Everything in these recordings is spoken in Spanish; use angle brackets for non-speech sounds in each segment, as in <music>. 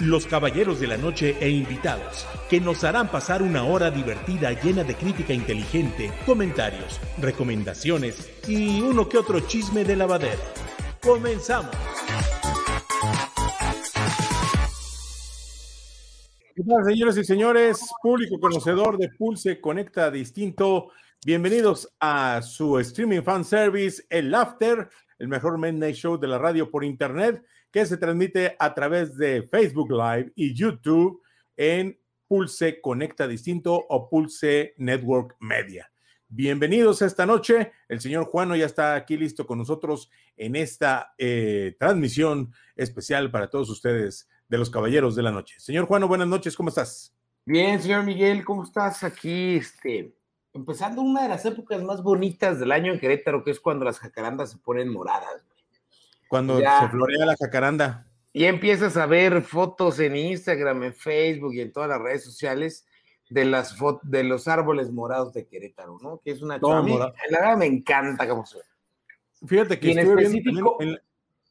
los caballeros de la noche e invitados, que nos harán pasar una hora divertida llena de crítica inteligente, comentarios, recomendaciones y uno que otro chisme de lavadero. Comenzamos. ¿Qué tal, señoras y señores? Público conocedor de Pulse Conecta Distinto. Bienvenidos a su streaming fan service, El After, el mejor midnight show de la radio por internet, que se transmite a través de Facebook Live y YouTube en Pulse Conecta Distinto o Pulse Network Media. Bienvenidos esta noche. El señor Juano ya está aquí listo con nosotros en esta eh, transmisión especial para todos ustedes de los Caballeros de la Noche. Señor Juano, buenas noches, ¿cómo estás? Bien, señor Miguel, ¿cómo estás? Aquí, este, empezando una de las épocas más bonitas del año en Querétaro, que es cuando las jacarandas se ponen moradas. Cuando se florea la jacaranda. Y empiezas a ver fotos en Instagram, en Facebook y en todas las redes sociales de las de los árboles morados de Querétaro, ¿no? Que es una morado. La verdad me encanta cómo ve. Fíjate que Y en específico- en,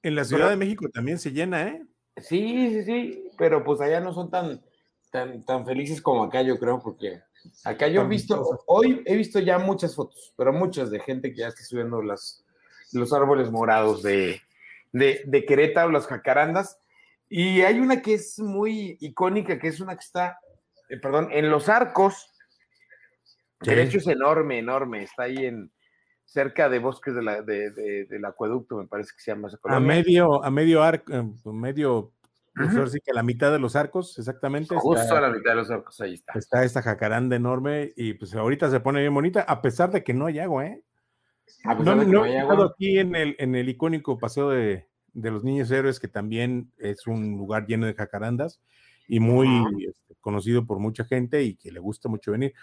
en la Ciudad de México también se llena, ¿eh? Sí, sí, sí, pero pues allá no son tan, tan, tan felices como acá, yo creo, porque acá yo he visto, hoy he visto ya muchas fotos, pero muchas de gente que ya está subiendo las, los árboles morados de, de, de Querétaro, las jacarandas, y hay una que es muy icónica, que es una que está, eh, perdón, en los arcos, que de Sí. hecho es enorme, enorme, está ahí en cerca de bosques de la- de- de- del acueducto, me parece que se llama A medio, a medio arco, eh, medio, ahora sí que a la mitad de los arcos, exactamente. Justo está- a la mitad de los arcos, ahí está. está esta jacaranda enorme y pues ahorita se pone bien bonita, a pesar de que no hay agua, ¿eh? A pesar No, de que no aquí en el, en el icónico paseo de, de los niños héroes, que también es un lugar lleno de jacarandas y muy este, conocido por mucha gente y que le gusta mucho venir.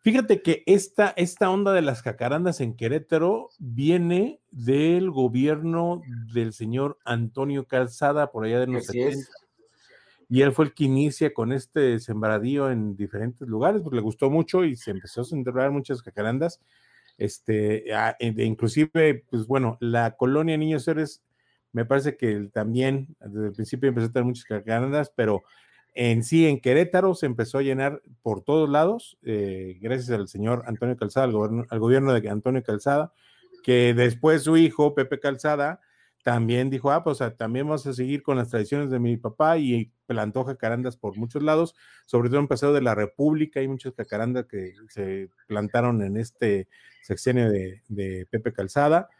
Fíjate que esta, esta onda de las jacarandas en Querétaro viene del gobierno del señor Antonio Calzada, por allá de los Así 70. es. Y él fue el que inicia con este sembradío en diferentes lugares, porque le gustó mucho y se empezó a sembrar muchas jacarandas. Este, a- de- inclusive, pues bueno, la colonia Niños Héroes, me parece que también desde el principio empezó a tener muchas jacarandas, pero en sí, en Querétaro se empezó a llenar por todos lados, eh, gracias al señor Antonio Calzada, al al gobierno de Antonio Calzada, que después su hijo, Pepe Calzada, también dijo, ah, pues también vamos a seguir con las tradiciones de mi papá y plantó jacarandas por muchos lados, sobre todo en Paseo de la República, hay muchas jacarandas que se plantaron en este sexenio de, Pepe Calzada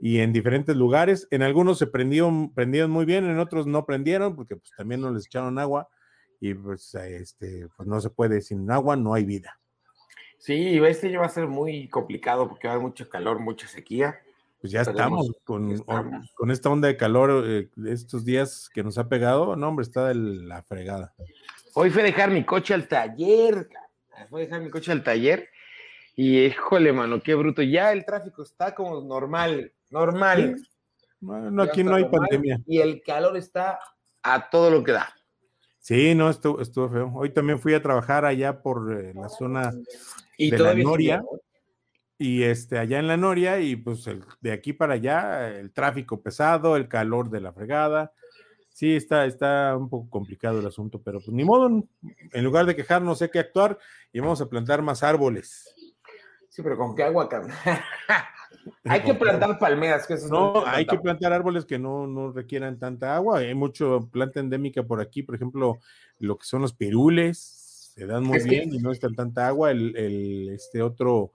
y en diferentes lugares, en algunos se prendieron, prendieron muy bien, en otros no prendieron porque pues también no les echaron agua y pues este, pues no se puede, sin agua no hay vida. Sí, este ya va a ser muy complicado porque va a haber mucho calor, mucha sequía. Pues ya Esperemos estamos con, estamos. con esta onda de calor eh, estos días que nos ha pegado, no hombre, está de la fregada. Hoy fui a dejar mi coche al taller, fui a dejar mi coche al taller y híjole, mano, qué bruto. Ya el tráfico está como normal, normal. Bueno, aquí no hay normal, pandemia. Y el calor está a todo lo que da. Sí, no, estuvo, estuvo feo. Hoy también fui a trabajar allá por eh, la zona Y De la Noria. sigue, ¿no? Y este allá en la Noria y pues el- de aquí para allá el tráfico pesado, el calor de la fregada. Sí, está, está un poco complicado el asunto, pero pues ni modo, en lugar de quejarnos hay que actuar y vamos a plantar más árboles. Sí, pero con qué agua? <laughs> Hay que plantar palmeras, que eso es No, hay que plantar árboles que no, no requieran tanta agua. Hay mucho planta endémica por aquí, por ejemplo, lo que son los pirules, se dan muy Es que- bien y no están tanta agua. El, el- este otro.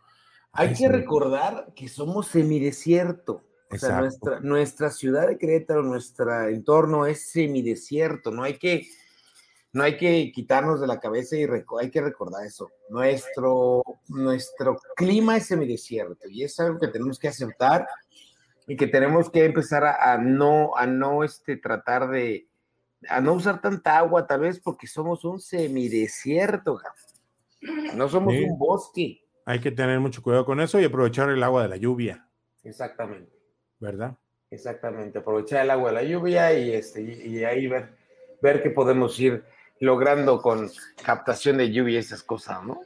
Hay ay, que recordar que somos semidesierto. O sea, nuestra, nuestra ciudad de Querétaro, nuestro entorno es semidesierto. No hay que, no hay que quitarnos de la cabeza y hay que recordar eso. Nuestro, nuestro clima es semidesierto y es algo que tenemos que aceptar y que tenemos que empezar a, a no, a no este, tratar de, a no usar tanta agua, tal vez porque somos un semidesierto, no somos un bosque. Hay que tener mucho cuidado con eso y aprovechar el agua de la lluvia. Exactamente. ¿Verdad? Exactamente, aprovechar el agua de la lluvia y, este, y, ahí ver, ver qué podemos ir logrando con captación de lluvia y esas cosas, ¿no?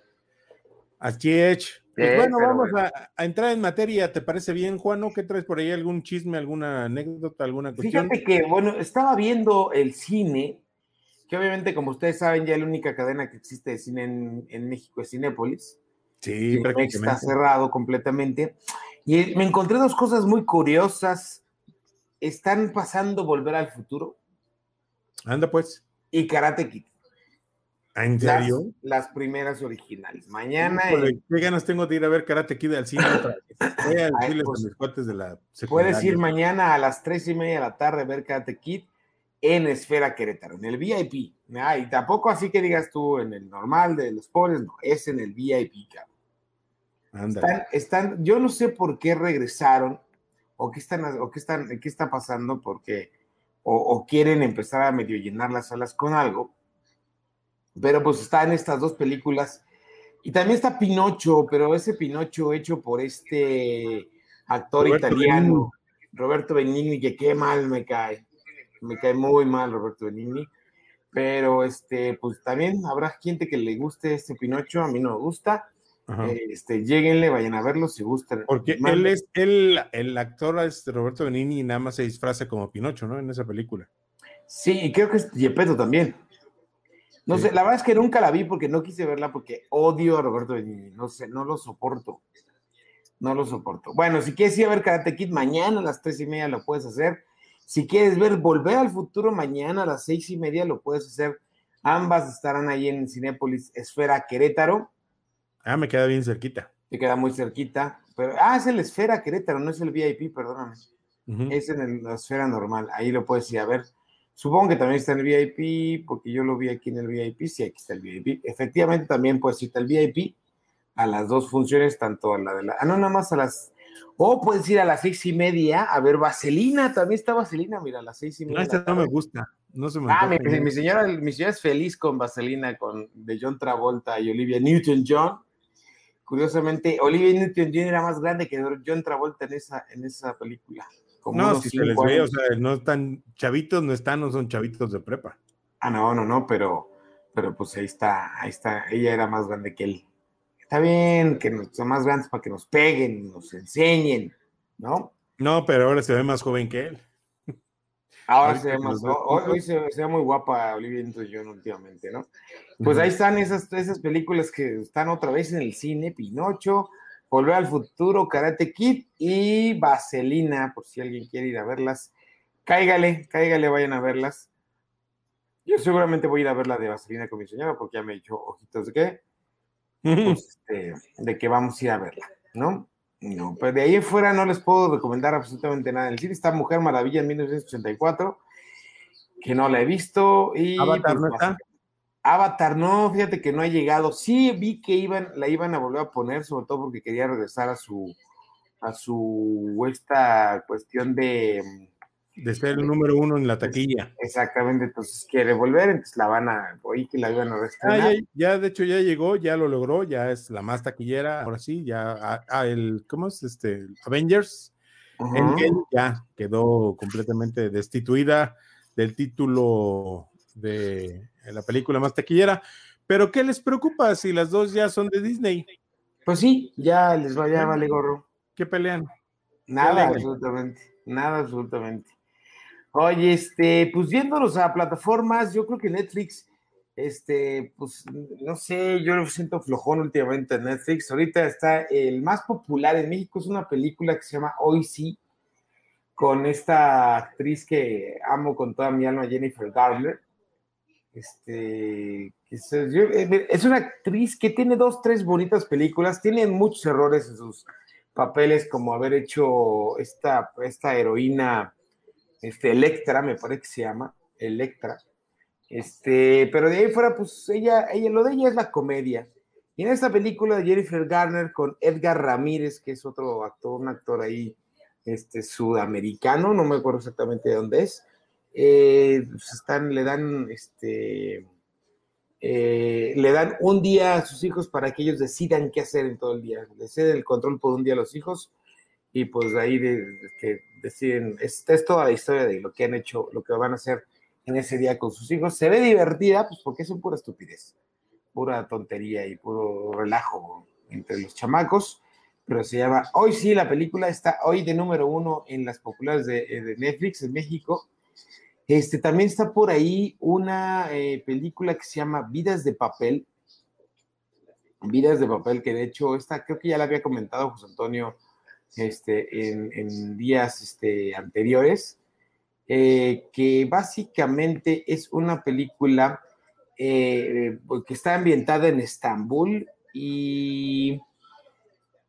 Así es. Pues bueno, vamos A, entrar en materia. ¿Te parece bien, Juan? ¿Qué traes por ahí? ¿Algún chisme, alguna anécdota, alguna cuestión? Fíjate que, bueno, estaba viendo el cine, que obviamente, como ustedes saben, ya la única cadena que existe de cine en, México es Cinépolis. Sí, Está cerrado completamente. Y me encontré dos cosas muy curiosas. Están pasando Volver al Futuro. Anda, pues. Y Karate Kid. ¿En serio? Las, primeras originales. Mañana. ¿Qué ganas tengo de ir a ver Karate Kid al cine otra vez? Voy a <laughs> pues, de la Puedes ir mañana a las tres y media de la tarde a ver Karate Kid en Esfera Querétaro, en el VIP. y tampoco así que digas tú en el normal de los pobres, no, es en el VIP, cabrón. Están, están, yo no sé por qué regresaron o qué están, o qué están, qué está pasando, porque o, o quieren empezar a medio llenar las salas con algo pero pues está en estas dos películas. Y también está Pinocho, pero ese Pinocho hecho por este actor italiano, Roberto Benigni, que qué mal me cae. Me cae muy mal Roberto Benigni. Pero este, pues también habrá gente que le guste este Pinocho, a mí no me gusta. Este, lleguenle, vayan a verlo si gustan. Porque él es, el el actor es Roberto Benigni y nada más se disfraza como Pinocho, ¿no? En esa película. Sí, y creo que es Gepetto también. No sé, la verdad es que nunca la vi porque no quise verla porque odio a Roberto Benigni. No sé, no lo soporto. No lo soporto. Bueno, si quieres ir a ver Karate Kid mañana a las tres y media lo puedes hacer. Si quieres ver Volver al Futuro mañana a las seis y media lo puedes hacer. Ambas estarán ahí en Cinépolis Esfera Querétaro. Ah, me queda bien cerquita. Te queda muy cerquita. Pero, ah, es el Esfera Querétaro, no es el VIP, perdóname. Es en la esfera normal. Ahí lo puedes ir a ver. Supongo que también está en el VIP, porque yo lo vi aquí en el VIP. Sí, aquí está el VIP. Efectivamente, también puedes irte al VIP a las dos funciones, tanto a la de la. Ah, no, nada más a las. O puedes ir a las seis y media a ver Vaselina. También está Vaselina, mira, a las seis y media. No, esta no me gusta. No se me Ah, mi, señora, mi señora es feliz con Vaselina, con de John Travolta y Olivia Newton-John. Curiosamente, Olivia Newton-John era más grande que John Travolta en esa, en esa película no, si se les ve, o sea, no están chavitos, no están, no son chavitos de prepa. Ah, no, no, no, pero, pero pues ahí está, ahí está, ella era más grande que él. Está bien que nos, son más grandes para que nos peguen, nos enseñen, ¿no? No, pero ahora se ve más joven que él. Ahora se ve más, hoy, se, ve muy guapa Olivia Newton últimamente, ¿no? Pues ahí están esas, esas películas que están otra vez en el cine, Pinocho, Volver al Futuro, Karate Kid y Vaselina, por si alguien quiere ir a verlas. Cáigale, cáigale, vayan a verlas. Yo seguramente voy a ir a ver la de Vaselina con mi señora porque ya me he dicho ojitos de qué. <laughs> Pues, este, de que vamos a ir a verla, ¿no? No, pues de ahí en fuera no les puedo recomendar absolutamente nada. El cine está Mujer Maravilla en 1984, que no la he visto. Y Avatar pues, no está. Avatar, no, fíjate que no ha llegado. Sí vi que iban, la iban a volver a poner, sobre todo porque quería regresar a su, a su esta cuestión de de ser el número uno en la taquilla. Exactamente, entonces quiere volver, entonces la van a, oí que la iban a restaurar. Ah, ya, de hecho ya llegó, ya lo logró, ya es la más taquillera, ahora sí, ya, a, el, ¿cómo es? Este, Avengers, ya quedó completamente destituida del título de la película más taquillera. Pero ¿qué les preocupa si las dos ya son de Disney? Pues sí, ya les va, ya vale gorro. ¿Qué pelean? Nada, absolutamente. Nada, absolutamente. Oye, este, pues viéndonos a plataformas, yo creo que Netflix, este, pues no sé, yo lo siento flojón últimamente en Netflix. Ahorita está el más popular en México, es una película que se llama Hoy sí, con esta actriz que amo con toda mi alma, Jennifer Garner. Este, eh, es una actriz que tiene dos, tres bonitas películas, tiene muchos errores en sus papeles, como haber hecho esta, esta heroína, este, Electra, me parece que se llama, Electra. Este, pero de ahí fuera, pues ella, ella, lo de ella es la comedia. Y en esta película de Jennifer Garner con Edgar Ramírez, que es otro actor, un actor ahí, este, sudamericano, no me acuerdo exactamente de dónde es, eh, pues, están, le dan este eh, le dan un día a sus hijos para que ellos decidan qué hacer en todo el día. Le ceden el control por un día a los hijos y pues ahí de, deciden, es, es, toda la historia de lo que han hecho, lo que van a hacer en ese día con sus hijos. Se ve divertida, pues porque es pura estupidez, pura tontería y puro relajo entre los chamacos, pero se llama, hoy sí, la película está hoy de número uno en las populares de, de Netflix en México este, también está por ahí una eh, película que se llama Vidas de Papel. Vidas de Papel, que de hecho esta creo que ya la había comentado José Antonio este, en, días este, anteriores, eh, que básicamente es una película eh, que está ambientada en Estambul y,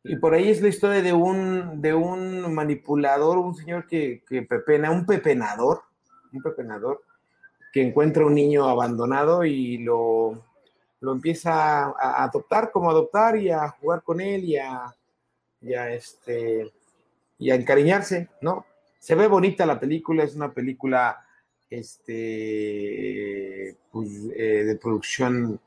y, por ahí es la historia de un, de un manipulador, un señor que, que pepena, un pepenador, un que encuentra un niño abandonado y lo, lo empieza a adoptar como adoptar y a jugar con él y a, este, y a encariñarse, ¿no? Se ve bonita la película, es una película este, pues, eh, de producción,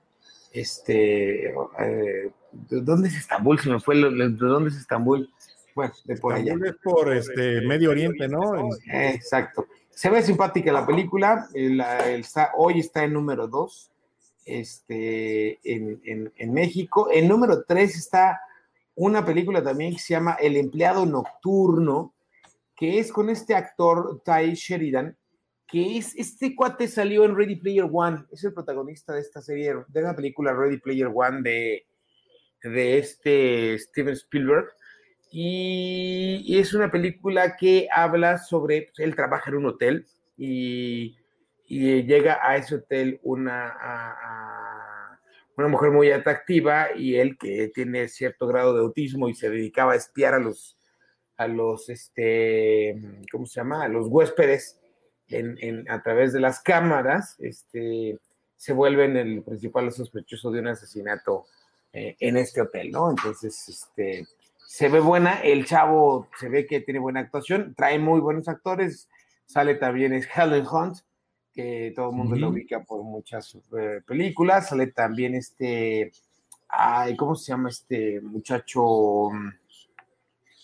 este, eh, ¿de dónde es Estambul? Se me fue, ¿de dónde es Estambul? Bueno, de por allá. Es por este Medio Oriente, ¿no? Exacto. Se ve simpática la película, hoy está en número 2 este, en, México. En número 3 está una película también que se llama El empleado nocturno, que es con este actor Ty Sheridan, que es, este cuate salió en Ready Player One, es el protagonista de esta serie, de la película Ready Player One de, de este Steven Spielberg. Y, es una película que habla sobre, pues, él trabaja en un hotel y, llega a ese hotel una, una mujer muy atractiva y él que tiene cierto grado de autismo y se dedicaba a espiar a los, a los, este, ¿cómo se llama? A los huéspedes a través de las cámaras, este, se vuelven el principal sospechoso de un asesinato eh, en este hotel, ¿no? Entonces, este, se ve buena, el chavo se ve que tiene buena actuación, trae muy buenos actores, sale también es Helen Hunt, que todo el mundo lo ubica por muchas eh, películas, sale también este, ay, ¿cómo se llama este muchacho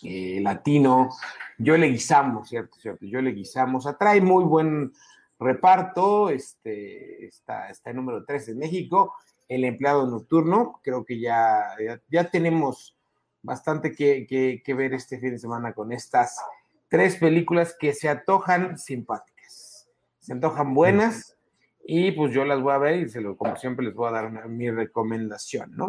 eh, latino? Yo le guisamos, ¿cierto? ¿cierto? Yo le guisamos, atrae muy buen reparto, este, está, está en número 3 en México, el empleado nocturno, creo que ya, ya tenemos bastante que, ver este fin de semana con estas tres películas que se antojan simpáticas, se antojan buenas y pues yo las voy a ver y se lo, como siempre les voy a dar mi recomendación, ¿no?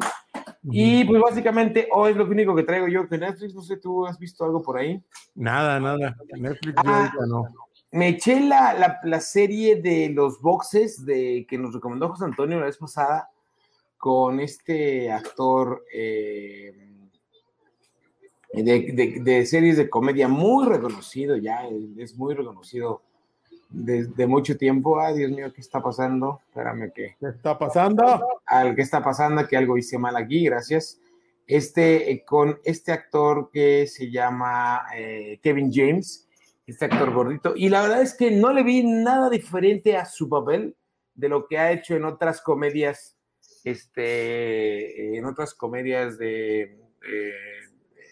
Y pues básicamente hoy es lo único que traigo yo que Netflix, no sé, ¿tú has visto algo por ahí? Nada, nada, Netflix ah, no. Me eché la, la, serie de los boxes de que nos recomendó José Antonio la vez pasada con este actor eh, de, series de comedia muy reconocido ya, es muy reconocido desde mucho tiempo. Ay, Dios mío, ¿qué está pasando? Espérame que. ¿Qué está pasando? Al que está pasando, que algo hice mal aquí, gracias. Este, eh, con este actor que se llama eh, Kevin James, este actor gordito, y la verdad es que no le vi nada diferente a su papel de lo que ha hecho en otras comedias, este, en otras comedias de, eh,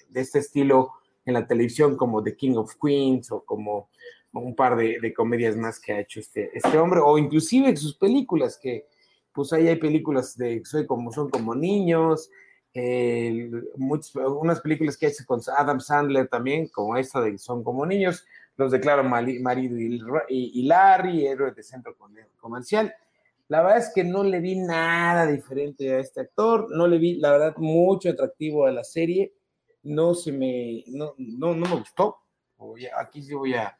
de este estilo en la televisión, como The King of Queens o como un par de, comedias más que ha hecho este, este hombre, o inclusive sus películas, que pues ahí hay películas de Soy como son como niños, unas películas que ha hecho con Adam Sandler también, como esta de Son como niños, los declaro marido y, y, Larry, héroe de centro comercial. La verdad es que no le vi nada diferente a este actor, no le vi, la verdad, mucho atractivo a la serie no se me, no, no, no me gustó. aquí sí voy a,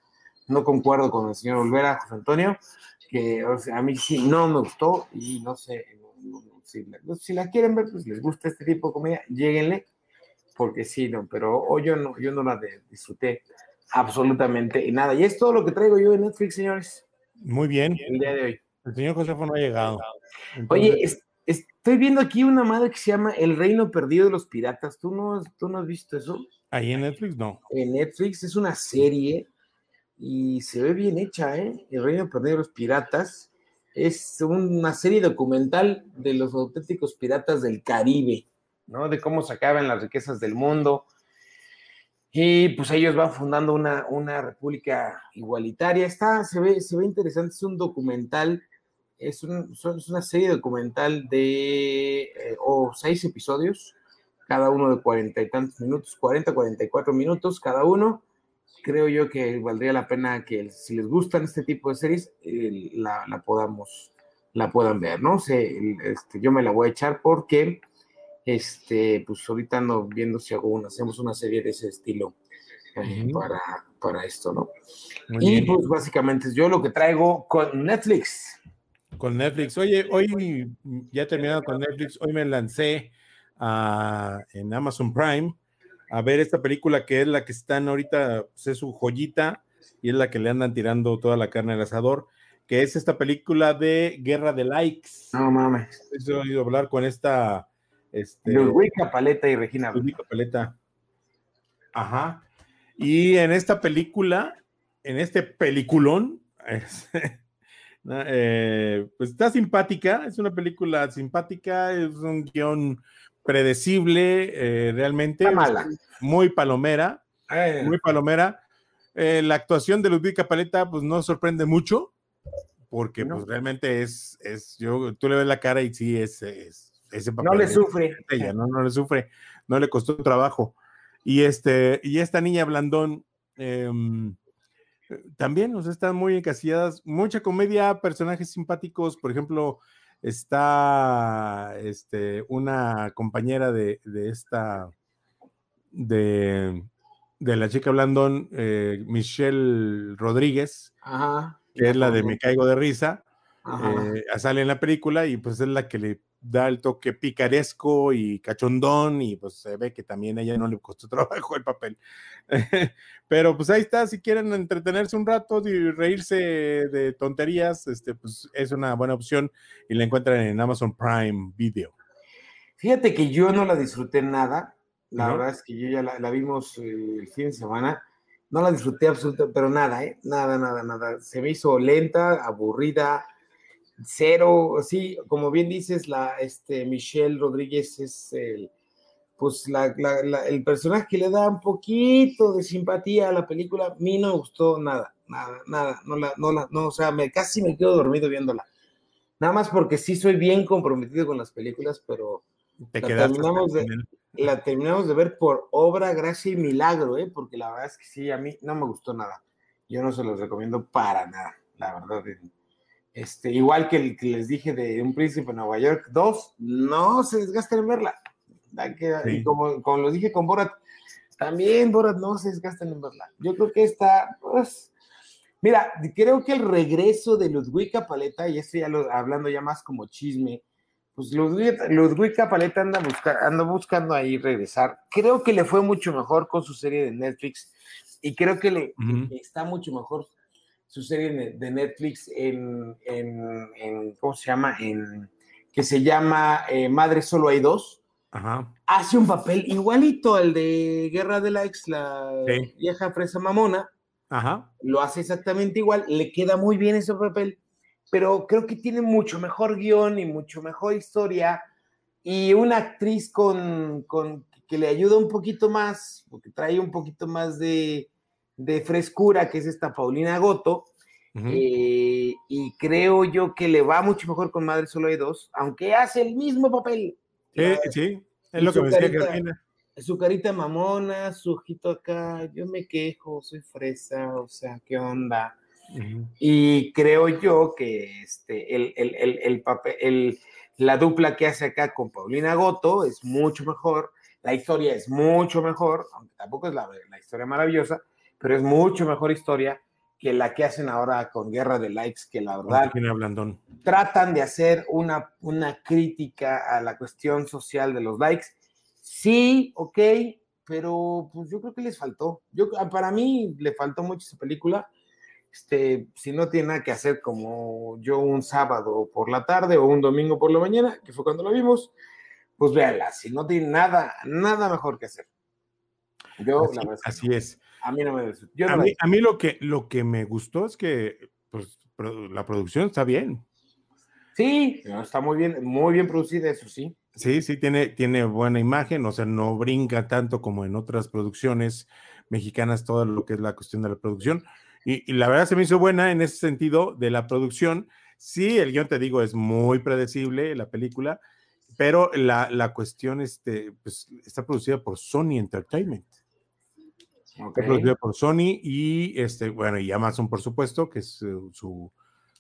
no concuerdo con el señor Olvera, José Antonio, que a mí sí no me gustó y no sé, si, la, quieren ver, pues les gusta este tipo de comedia, lléguenle, porque sí, no, pero hoy yo no, yo no la disfruté absolutamente nada. Y es todo lo que traigo yo en Netflix, señores. Muy bien. El día de hoy. El señor Josefo no ha llegado. Oye, Estoy viendo aquí una madre que se llama El Reino Perdido de los Piratas. ¿Tú no, tú no has visto eso? Ahí en Netflix no. En Netflix es una serie y se ve bien hecha, ¿eh? El Reino Perdido de los Piratas es una serie documental de los auténticos piratas del Caribe, ¿no? De cómo sacaban las riquezas del mundo. Y pues ellos van fundando una, una república igualitaria. Está, se ve, se ve interesante, es un documental, es, un, es una serie documental de eh, o seis episodios, cada uno de cuarenta y tantos minutos, cuarenta, cuarenta y cuatro minutos cada uno creo yo que valdría la pena que si les gustan este tipo de series, la, podamos, la puedan ver, ¿no? sé este, yo me la voy a echar porque, este, pues ahorita ando viendo si hago una, hacemos una serie de ese estilo eh, para, para esto, ¿no? y pues básicamente yo lo que traigo con Netflix. Con Netflix. Oye, hoy ya he terminado con Netflix, hoy me lancé en Amazon Prime a ver esta película que es la que están ahorita, pues, es su joyita y es la que le andan tirando toda la carne al asador, que es esta película de Guerra de Likes. No mames. He oído hablar con esta. Este, Ludwika Paleta y Regina. Ludwika Paleta. Ajá. Y en esta película, en este peliculón, <laughs> eh, pues está simpática, es una película simpática, es un guion predecible, eh, realmente. Muy palomera. Muy palomera. Eh, la actuación de Ludwika Paleta, pues no sorprende mucho, porque pues realmente es, es, yo, tú le ves la cara y sí es, ese papel. No le sufre. Ella, no, no le sufre, no le costó trabajo. Y este, y esta niña Blandón, em, también, o sea, están muy encasilladas, mucha comedia, personajes simpáticos, por ejemplo, está este, una compañera de, esta, de, la chica Blandón, eh, Michelle Rodríguez, que es la de Me Caigo de Risa, eh, sale en la película y pues es la que le da el toque picaresco y cachondón y pues se ve que también a ella no le costó <laughs> trabajo el papel. Pero pues ahí está, si quieren entretenerse un rato y reírse de tonterías, este, pues es una buena opción y la encuentran en Amazon Prime Video. Fíjate que yo no la disfruté nada, la verdad es que yo ya la, vimos eh, el fin de semana, no la disfruté absolutamente, pero nada, ¿eh? nada, nada, nada. Se me hizo lenta, aburrida, cero, sí, como bien dices, la, este, Michelle Rodríguez es el, pues el personaje que le da un poquito de simpatía a la película, a mí no me gustó nada, nada, nada, no la, no la, no, o sea, me, casi me quedo dormido viéndola. Nada más porque sí soy bien comprometido con las películas, pero la, terminamos de, la terminamos de ver por obra, gracia y milagro, ¿eh? porque la verdad es que sí, a mí no me gustó nada. Yo no se los recomiendo para nada, la verdad. Este, igual que el que les dije de Un Príncipe en Nueva York 2, no se desgasten en verla. Y como, como lo dije con Borat, también Borat no se desgasten en verla. Yo creo que está, pues, mira, creo que el regreso de Ludwika Paleta, y estoy ya hablando ya más como chisme, pues Ludwika, Paleta anda, anda buscando ahí regresar. Creo que le fue mucho mejor con su serie de Netflix y creo que le está mucho mejor su serie de Netflix en, ¿cómo se llama? En, que se llama eh, Madre Solo Hay Dos. Hace un papel igualito al de Guerra de Likes, la vieja fresa mamona. Ajá. Lo hace exactamente igual, le queda muy bien ese papel, pero creo que tiene mucho mejor guion y mucho mejor historia y una actriz con, con que le ayuda un poquito más, porque trae un poquito más de, de frescura, que es esta Paulina Goto. Eh, y creo yo que le va mucho mejor con Madre Solo hay dos, aunque hace el mismo papel. Sí, sí, es lo que me decía Su carita mamona, su ojito acá, yo me quejo, soy fresa, o sea, ¿qué onda? Y creo yo que este, el, el, el, papel, la dupla que hace acá con Paulina Goto es mucho mejor, la historia es mucho mejor, aunque tampoco es la, la historia maravillosa, pero es mucho mejor historia que la que hacen ahora con Guerra de Likes, que la verdad tratan de hacer una, una crítica a la cuestión social de los likes. Sí, ok, pero pues yo creo que les faltó. Yo, para mí le faltó mucho esa película. Este, si no tiene nada que hacer como yo un sábado por la tarde o un domingo por la mañana, que fue cuando lo vimos, pues véanla. Si no tiene nada, nada mejor que hacer. Yo, así, así es. A mí no me yo a, mí, a, mí, lo que, lo que me gustó es que pues, la producción está bien. Sí, está muy bien, muy bien producida, eso sí. Sí, sí, tiene, tiene buena imagen, o sea, no brinca tanto como en otras producciones mexicanas, todo lo que es la cuestión de la producción. Y, la verdad se me hizo buena en ese sentido de la producción. Sí, el guion, te digo, es muy predecible, la película, pero la, la cuestión este, pues, está producida por Sony Entertainment. Está producida por Sony y, este, bueno, y Amazon, por supuesto, que es eh, su,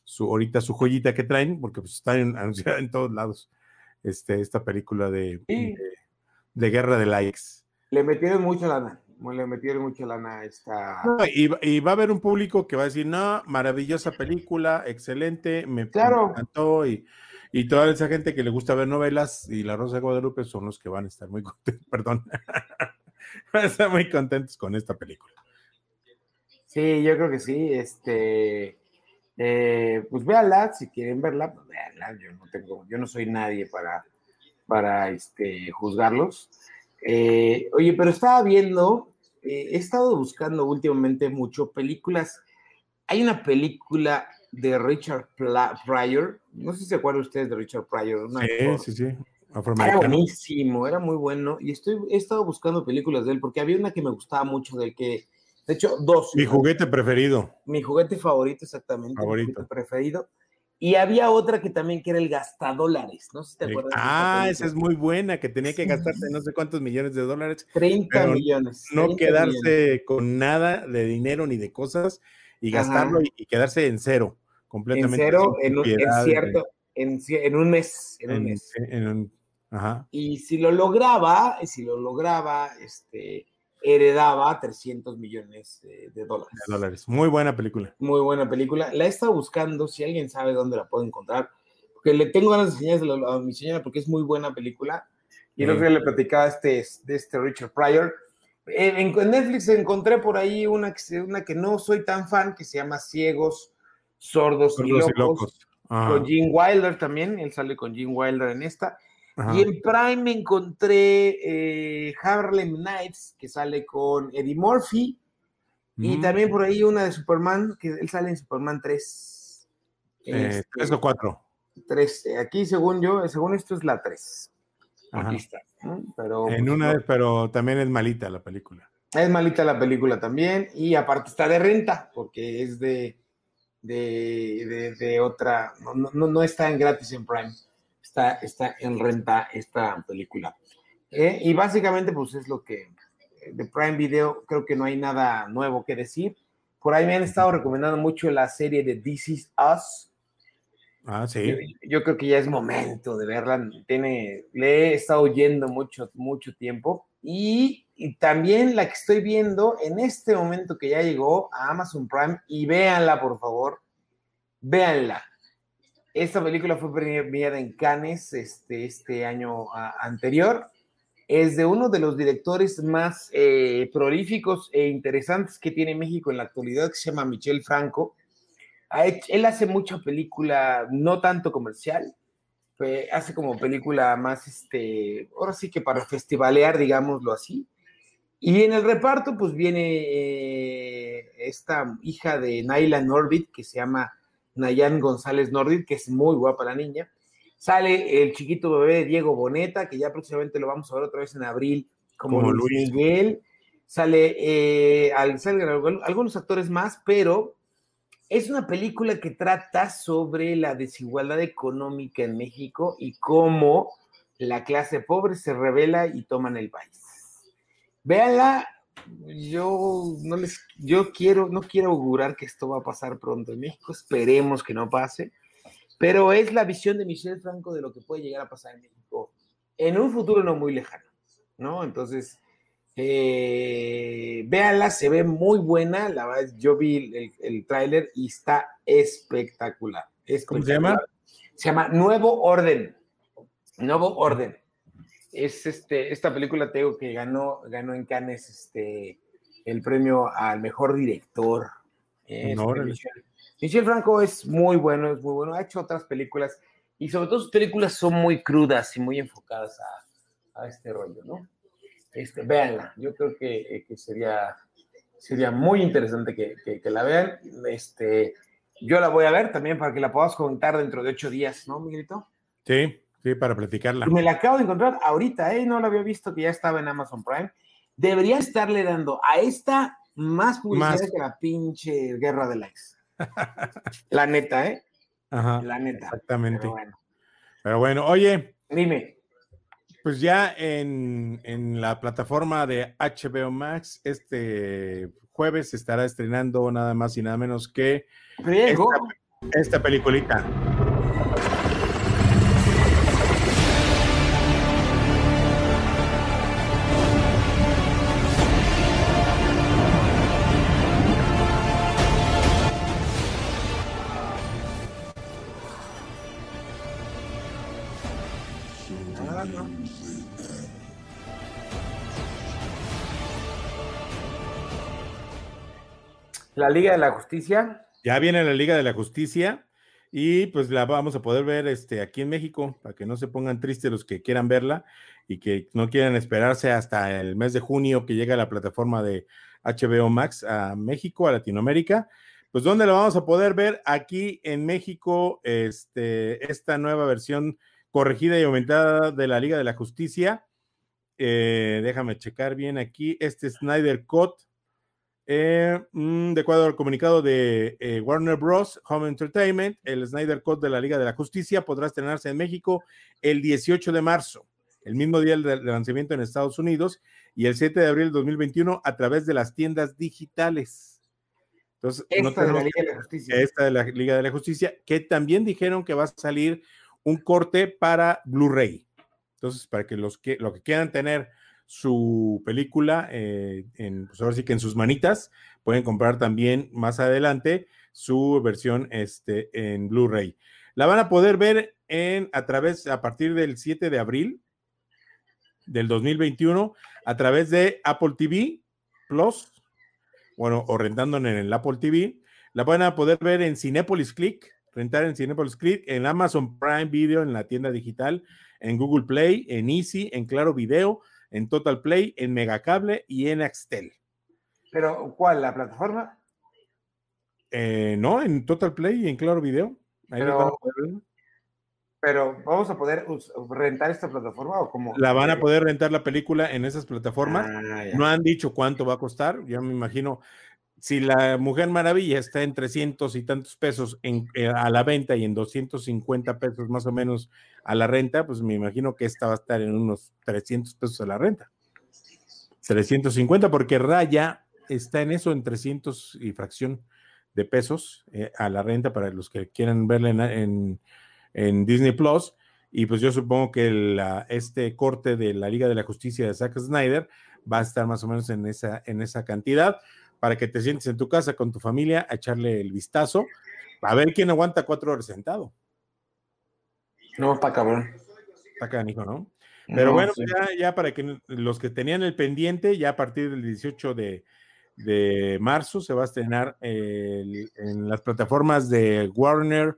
su, ahorita su joyita que traen, porque pues, está <laughs> anunciada en todos lados este, esta película de, de, guerra de likes. Le metieron mucha lana, le metieron mucha lana a esta. y, va a haber un público que va a decir, no, maravillosa película, excelente, me, encantó y, y toda esa gente que le gusta ver novelas y La Rosa de Guadalupe son los que van a estar muy <laughs> contentos, perdón, <laughs> <laughs> van a estar muy contentos con esta película. Sí, yo creo que sí, este eh, pues véanla, si quieren verla, pues véanla, yo no tengo, yo no soy nadie para, para este, juzgarlos. Eh, oye, pero estaba viendo, eh, he estado buscando últimamente mucho películas. Hay una película de Richard Pryor, no sé si se acuerdan ustedes de Richard Pryor. sí, sí, sí, Era buenísimo, era muy bueno. Y estoy, he estado buscando películas de él porque había una que me gustaba mucho del que de hecho, dos. Mi juguete preferido. Mi juguete favorito, exactamente. Favorito. preferido. Y había otra que también que era el gastadólares, no sé si te acuerdas. Ah, esa es muy buena, que tenía que gastarse no sé cuántos millones de dólares. 30 millones. No quedarse con nada de dinero ni de cosas y gastarlo y, quedarse en cero, completamente. En cero, en, un, cierto, en, un mes. En, un mes. Ajá. Y si lo lograba, si lo lograba, este heredaba 300 millones de, dólares. Muy buena película. Muy buena película. La he estado buscando, si alguien sabe dónde la puedo encontrar, porque le tengo ganas de enseñársela a mi señora porque es muy buena película. Y el otro día le platicaba este, de este Richard Pryor. En, Netflix encontré por ahí una que, una que no soy tan fan, que se llama Ciegos, Sordos, y Locos. Con Gene Wilder también, él sale con Gene Wilder en esta. Y en Prime me encontré eh, Harlem Nights, que sale con Eddie Murphy. Y mm. también por ahí una de Superman, que él sale en Superman 3. Eh, ¿Tres o cuatro? Tres. Eh, aquí, según yo, según esto es la 3. Aquí está. Pero, en pues, una, pero también es malita la película. Es malita la película también. Y aparte está de renta, porque es de, de, de, otra. No, no, no está en gratis en Prime está, en renta esta película. Eh, y básicamente, pues es lo que de Prime Video, creo que no hay nada nuevo que decir. Por ahí me han estado recomendando mucho la serie de This Is Us. Ah, sí. Yo, creo que ya es momento de verla. Tiene, le he estado oyendo mucho, mucho tiempo. Y, y, también la que estoy viendo en este momento que ya llegó a Amazon Prime. Y véanla, por favor. Véanla. Esta película fue premiada en Cannes este, este año anterior. Es de uno de los directores más eh, prolíficos e interesantes que tiene México en la actualidad, que se llama Michel Franco. él hace mucha película, no tanto comercial, hace como película más, este, ahora sí que para festivalear, digámoslo así. Y en el reparto, pues viene eh, esta hija de Naila Norbit, que se llama Nayan González Nordit, que es muy guapa la niña. Sale el chiquito bebé Diego Boneta, que ya próximamente lo vamos a ver otra vez en abril, como, Luis Miguel. Sale, eh, salen algunos actores más, pero es una película que trata sobre la desigualdad económica en México y cómo la clase pobre se revela y toman el país. Véanla, yo no les, yo quiero, no quiero augurar que esto va a pasar pronto en México, esperemos que no pase, pero es la visión de Michel Franco de lo que puede llegar a pasar en México en un futuro no muy lejano, ¿no? Entonces, eh, véanla, se ve muy buena, la verdad, yo vi el, el tráiler y está espectacular, espectacular. ¿Cómo se llama? Se llama Nuevo Orden, Nuevo Orden es este, esta película, te digo que ganó, ganó en Cannes este, el premio al mejor director. Este, Michel, Franco es muy bueno, es muy bueno, ha hecho otras películas y sobre todo sus películas son muy crudas y muy enfocadas a, a este rollo, ¿no? Este, véanla, yo creo que, que, sería Sería muy interesante que, que, la vean. Este, yo la voy a ver también para que la puedas comentar dentro de ocho días, ¿no, Miguelito? Sí, sí, para platicarla. Me la acabo de encontrar ahorita, ¿eh? No la había visto que ya estaba en Amazon Prime. Debería estarle dando a esta más publicidad que la pinche guerra de likes. la neta, ¿eh? Ajá. La neta. Exactamente. Pero bueno, Pero bueno oye. Dime. Pues ya en, la plataforma de HBO Max, este jueves se estará estrenando nada más y nada menos que esta, esta peliculita. La Liga de la Justicia. Ya viene la Liga de la Justicia y pues la vamos a poder ver este, aquí en México, para que no se pongan tristes los que quieran verla y que no quieran esperarse hasta el mes de junio que llega la plataforma de HBO Max a México, a Latinoamérica. Pues ¿dónde la vamos a poder ver? Aquí en México, este, esta nueva versión corregida y aumentada de la Liga de la Justicia. Eh, déjame checar bien aquí. Este Snyder Cut eh, mm, de acuerdo al comunicado de eh, Warner Bros. Home Entertainment, el Snyder Code de la Liga de la Justicia podrá estrenarse en México el 18 de marzo, el mismo día del lanzamiento en Estados Unidos, y el 7 de abril de 2021 a través de las tiendas digitales. Entonces, esta de la Liga de la Justicia. Esta de la Liga de la Justicia, que también dijeron que va a salir un corte para Blu-ray. Entonces, para que los que, lo que quieran tener su película, eh, en, pues ahora sí que en sus manitas, pueden comprar también más adelante su versión este, en Blu-ray. La van a poder ver en, a través, a partir del 7 de abril del 2021, a través de Apple TV Plus, bueno, o rentando en el Apple TV. La van a poder ver en Cinepolis Click, rentar en Cinepolis Click, en Amazon Prime Video, en la tienda digital, en Google Play, en Easy, en Claro Video, en Total Play, en Megacable y en Axtel. ¿Pero cuál? ¿La plataforma? Eh, no, en Total Play y en Claro Video. pero, vamos a poder rentar esta plataforma o cómo? La van a poder rentar la película en esas plataformas. Ah, no han dicho cuánto va a costar. Yo me imagino, si la Mujer Maravilla está en 300 y tantos pesos eh, a la venta y en 250 pesos más o menos a la renta, pues me imagino que esta va a estar en unos 300 pesos a la renta. 350 porque Raya está en eso, en 300 y fracción de pesos eh, a la renta para los que quieran verla en, en, Disney Plus. Y pues yo supongo que este corte de la Liga de la Justicia de Zack Snyder va a estar más o menos en esa, en esa cantidad para que te sientes en tu casa con tu familia a echarle el vistazo, a ver quién aguanta cuatro horas sentado. No, está cabrón. Está canijo, ¿no? Pero bueno, ya, para que los que tenían el pendiente, ya a partir del 18 de, marzo se va a estrenar en las plataformas de Warner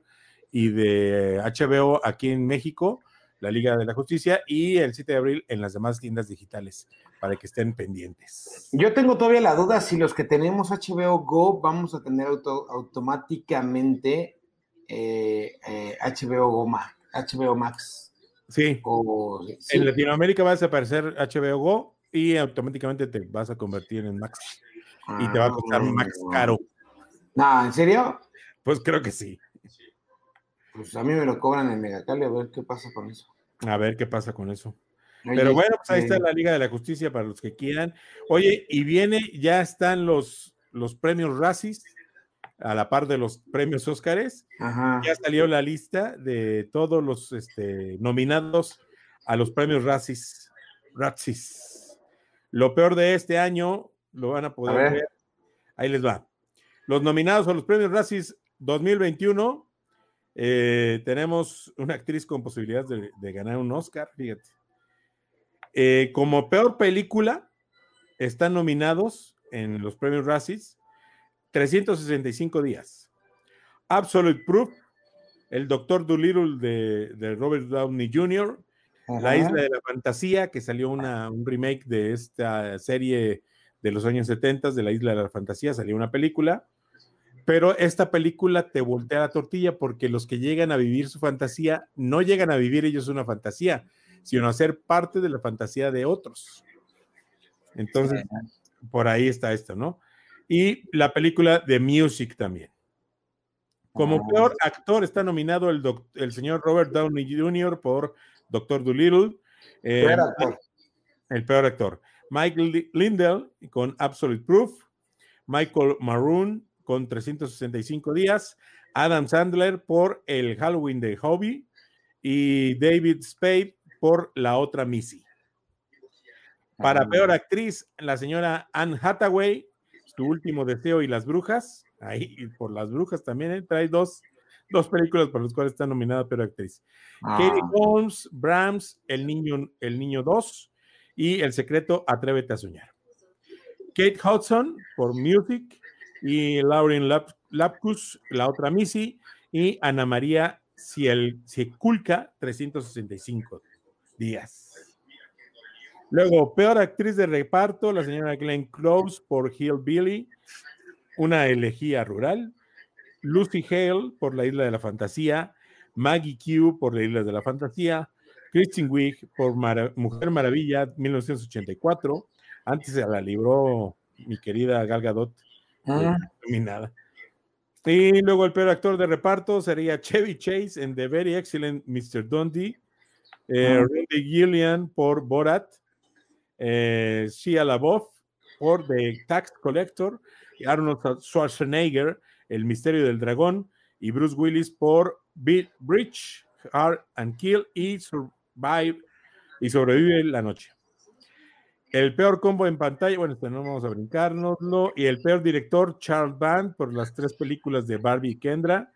y de HBO aquí en México, la Liga de la Justicia, y el 7 de abril en las demás tiendas digitales para que estén pendientes. Yo tengo todavía la duda si los que tenemos HBO Go vamos a tener automáticamente HBO eh, Go Max. HBO Max. Sí. En Latinoamérica va a desaparecer HBO Go y automáticamente te vas a convertir en Max. y te va a costar ah, Max caro. No, ¿en serio? Pues creo que sí. Pues a mí me lo cobran en Megacali, a ver qué pasa con eso. A ver qué pasa con eso. Pero bueno, pues ahí está este la Liga de la Justicia para los que quieran. Oye, y viene, ya están los, los premios Razzies a la par de los premios Óscares. Ya salió la lista de todos los este, nominados a los premios Razzies. Razzies. Lo peor de este año lo van a poder ver. Ahí les va. Los nominados a los premios Razzies 2021. Eh, tenemos una actriz con posibilidades de, ganar un Oscar, fíjate. Eh, como peor película, están nominados en los premios Razzies 365 días. Absolute Proof, El Doctor Dolittle de, de Robert Downey Jr., La Isla de la Fantasía, que salió una, un remake de esta serie de los años 70 de la Isla de la Fantasía, salió una película, pero esta película te voltea la tortilla porque los que llegan a vivir su fantasía no llegan a vivir ellos una fantasía, sino a ser parte de la fantasía de otros. Entonces, por ahí está esto, ¿no? Y la película de Music también. Como Ah. peor actor está nominado el, el señor Robert Downey Jr. por Doctor Dolittle. eh, Peor actor. el peor actor. Michael Li- Lindell con Absolute Proof. Michael Maroon con 365 días. Adam Sandler por El Halloween de Hobby. Y David Spade por La Otra Missy. Para Ah. peor actriz, la señora Anne Hathaway, Su último deseo y Las Brujas. Ahí, y por Las Brujas también ¿eh? trae dos, dos películas por las cuales está nominada peor actriz. Katie Ah. Holmes, Brahms, El Niño, El Niño 2 y El Secreto, Atrévete a Soñar. Kate Hudson por Music y Lauren Lap- Lapkus, la otra Missy, y Ana María Ciel, Cieculca, 365 días. Luego, peor actriz de reparto, la señora Glenn Close por Hillbilly, una elegía rural. Lucy Hale por La Isla de la Fantasía, Maggie Q por La Isla de la Fantasía, Kristen Wiig por Mara- Mujer Maravilla 1984, antes se la libró mi querida Gal Gadot, Ah. nominada. Y luego el peor actor de reparto sería Chevy Chase en The Very Excellent Mr. Dundee, eh. Randy Gillian por Borat, eh, Shia LaBeouf por The Tax Collector, Arnold Schwarzenegger, El Misterio del Dragón, y Bruce Willis por Beat Bridge, Hard and Kill y Survive y Sobrevive la Noche. El peor combo en pantalla, bueno, este no vamos a brincárnoslo. Y el peor director, Charles Band, por las tres películas de Barbie y Kendra.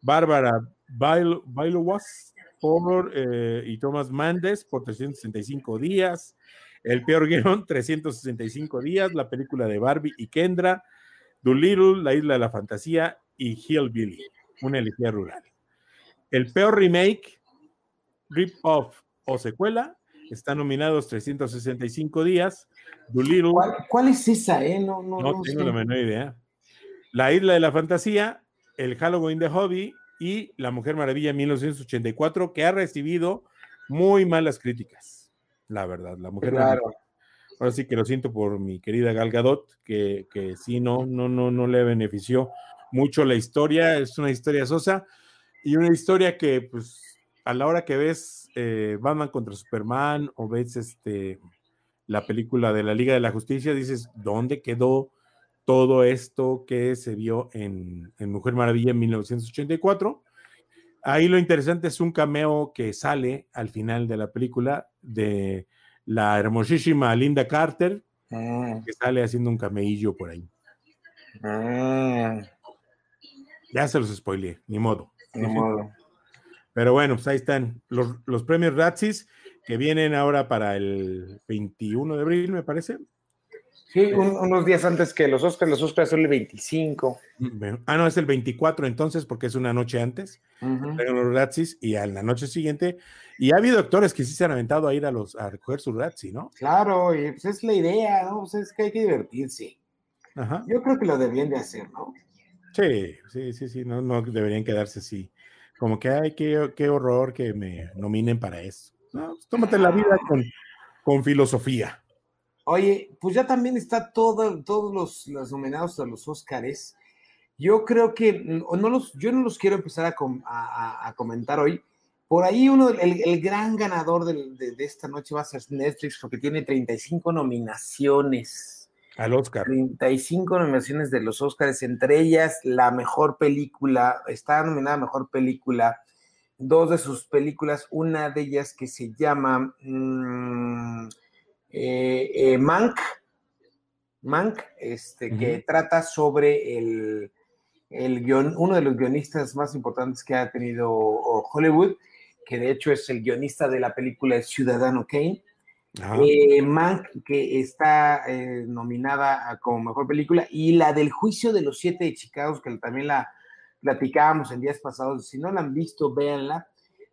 Bárbara Bail- Bailowas por, eh, y Thomas Mandes por 365 días. El peor guion, 365 días. La película de Barbie y Kendra. Doolittle, La Isla de la Fantasía y Hillbilly, una elegía rural. El peor remake, rip-off o secuela, están nominados 365 días. Doolittle, ¿Cuál, cuál es esa, eh? No, no, no no tengo sé. la menor idea. La Isla de la Fantasía, El Halloween de Hobby y La Mujer Maravilla 1984, que ha recibido muy malas críticas. La verdad, La Mujer Claro. Maravilla. Ahora sí que lo siento por mi querida Gal Gadot, que, que sí, no, no, no, no le benefició mucho la historia. Es una historia sosa y una historia que, pues, a la hora que ves eh, Batman contra Superman o ves este, la película de la Liga de la Justicia, dices, ¿dónde quedó todo esto que se vio en, en Mujer Maravilla en 1984? Ahí lo interesante es un cameo que sale al final de la película de la hermosísima Linda Carter, Ah, que sale haciendo un cameillo por ahí. ah, Ya se los spoileé, ni modo. ni modo. <laughs> Pero bueno, pues ahí están los, los premios Razzies que vienen ahora para el 21 de abril, me parece. Sí, un- unos días antes que los Oscars, los Oscars son el 25. Bueno, Ah, no, es el 24 entonces, porque es una noche antes. Traigan los Razzies y a la noche siguiente. Y ha habido actores que sí se han aventado a ir a, los, a recoger su Razzie, ¿no? Claro, y pues es la idea, ¿no? Pues es que hay que divertirse. Ajá. Yo creo que lo deberían de hacer, ¿no? Sí, sí, sí, sí, no, no deberían quedarse así. Como que, ay, qué, qué horror que me nominen para eso. No, pues, tómate la vida con, con filosofía. Oye, pues ya también está todo, todos los, los nominados a los Óscares. Yo creo que no los, yo no los quiero empezar a, com- a- a- a comentar hoy. Por ahí uno, el, el gran ganador de, de esta noche va a ser Netflix porque tiene 35 nominaciones. Al Oscar. 35 nominaciones de los Óscares, entre ellas la mejor película, está nominada a mejor película, dos de sus películas, una de ellas que se llama mm, eh, eh, Mank, Mank, este, que trata sobre el, el guion- uno de los guionistas más importantes que ha tenido Hollywood, que de hecho es el guionista de la película Ciudadano Kane. Eh, Mank, que está eh, nominada a- como mejor película, y la del Juicio de los Siete de Chicago, que también la platicábamos en días pasados. Si no la han visto, véanla.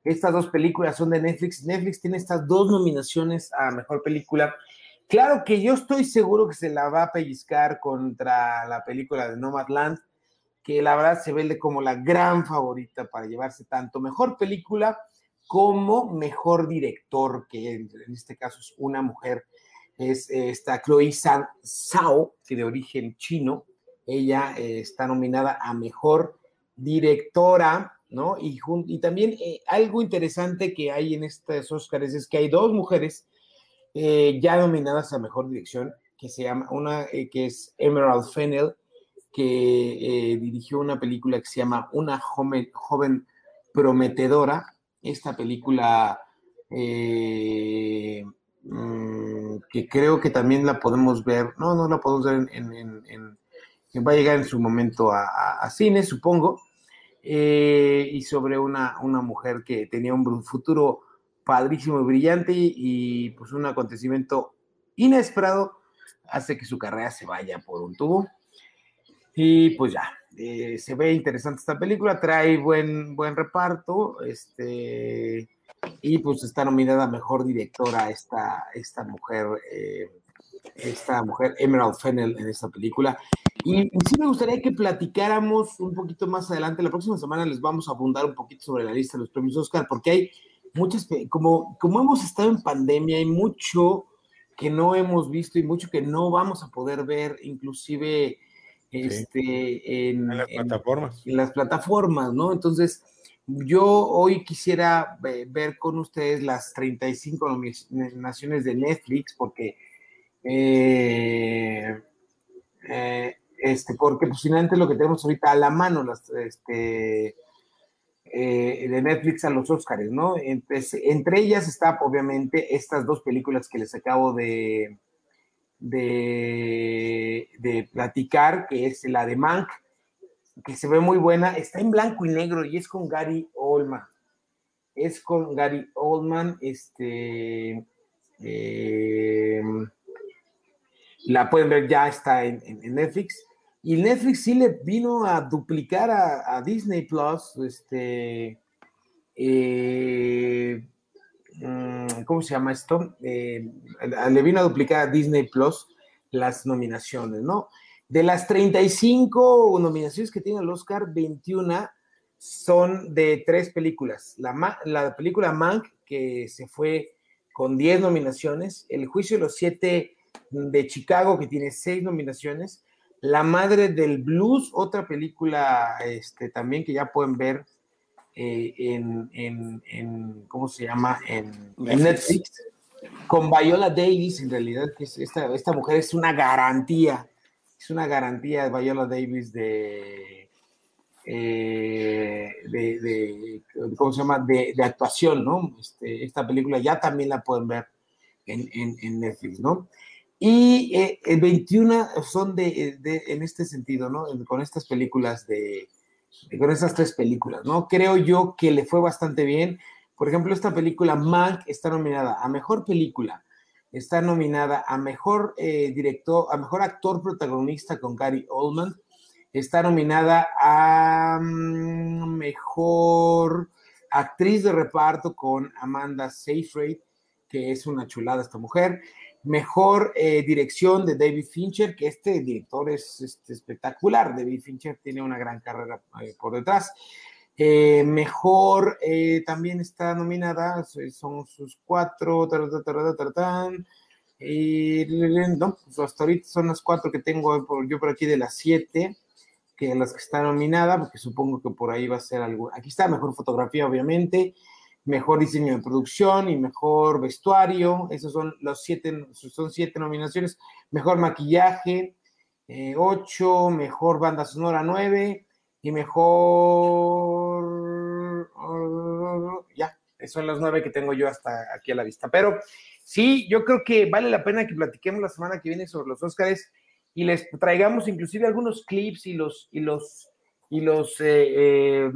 Estas dos películas son de Netflix. Netflix tiene estas dos nominaciones a mejor película. Claro que yo estoy seguro que se la va a pellizcar contra la película de Nomadland, que la verdad se vende como la gran favorita para llevarse tanto mejor película como mejor director, que en, este caso es una mujer, es esta Chloe San Sao, que de origen chino, ella eh, está nominada a mejor directora, ¿no? Y, y también eh, algo interesante que hay en estos Oscars es que hay dos mujeres eh, ya nominadas a mejor dirección, que se llama, una que es Emerald Fennell, que dirigió una película que se llama Una joven, prometedora, esta película eh, mm, que creo que también la podemos ver, no, no la podemos ver en, va a llegar en su momento a, cine, supongo, eh, y sobre una, una mujer que tenía un futuro padrísimo y brillante y, pues un acontecimiento inesperado hace que su carrera se vaya por un tubo. Y pues ya, eh, se ve interesante esta película, trae buen, buen reparto, este, y pues está nominada mejor directora esta, esta mujer, eh, esta mujer Emerald Fennel en esta película. Y, sí me gustaría que platicáramos un poquito más adelante, la próxima semana les vamos a abundar un poquito sobre la lista de los premios Oscar, porque hay muchas, como, como hemos estado en pandemia, hay mucho que no hemos visto y mucho que no vamos a poder ver, inclusive este, en, las plataformas. En, las plataformas, ¿no? Entonces, yo hoy quisiera ver con ustedes las 35 nominaciones de Netflix, porque, eh, eh, este, porque pues finalmente lo que tenemos ahorita a la mano, las, este, eh, de Netflix a los Oscars, ¿no? entre ellas está, obviamente, estas dos películas que les acabo de, de, platicar, que es la de Mank, que se ve muy buena, está en blanco y negro y es con Gary Oldman. Es con Gary Oldman, este, la pueden ver, ya está en, Netflix. Y Netflix sí le vino a duplicar a, Disney Plus, este, eh, Mm, ¿cómo se llama esto? Eh, le vino a duplicar a Disney Plus las nominaciones, ¿no? De las 35 nominaciones que tiene el Oscar, 21 son de tres películas. La, la película Mank, que se fue con 10 nominaciones, El juicio de los siete de Chicago, que tiene 6 nominaciones, La madre del blues, otra película este, también que ya pueden ver eh, en, ¿cómo se llama? En, Netflix, con Viola Davis, en realidad, que esta, esta mujer es una garantía, es una garantía de Viola Davis de, eh, de, ¿cómo se llama? De, actuación, ¿no? Este, esta película ya también la pueden ver en, Netflix, ¿no? Y eh, 21 son de, en este sentido, ¿no? Con estas películas de, con esas tres películas, ¿no? Creo yo que le fue bastante bien. Por ejemplo, esta película, Mank, está nominada a Mejor Película, está nominada a Mejor eh, Director, a Mejor Actor Protagonista con Gary Oldman, está nominada a mm, Mejor Actriz de Reparto con Amanda Seyfried, que es una chulada esta mujer, Mejor eh, dirección de David Fincher, que este director es este, espectacular. David Fincher tiene una gran carrera eh, por detrás. Eh, mejor también está nominada, son sus cuatro. y, no, pues hasta ahorita son las cuatro que tengo yo por aquí de las siete, que las que están nominadas, porque supongo que por ahí va a ser algo. Aquí está, mejor fotografía, obviamente mejor diseño de producción y mejor vestuario. Esos son los siete, son siete nominaciones. Mejor maquillaje, eh, ocho, mejor banda sonora, nueve, y mejor. ya, son los nueve que tengo yo hasta aquí a la vista. Pero sí, yo creo que vale la pena que platiquemos la semana que viene sobre los Óscares y les traigamos inclusive algunos clips y los y los y los eh, eh,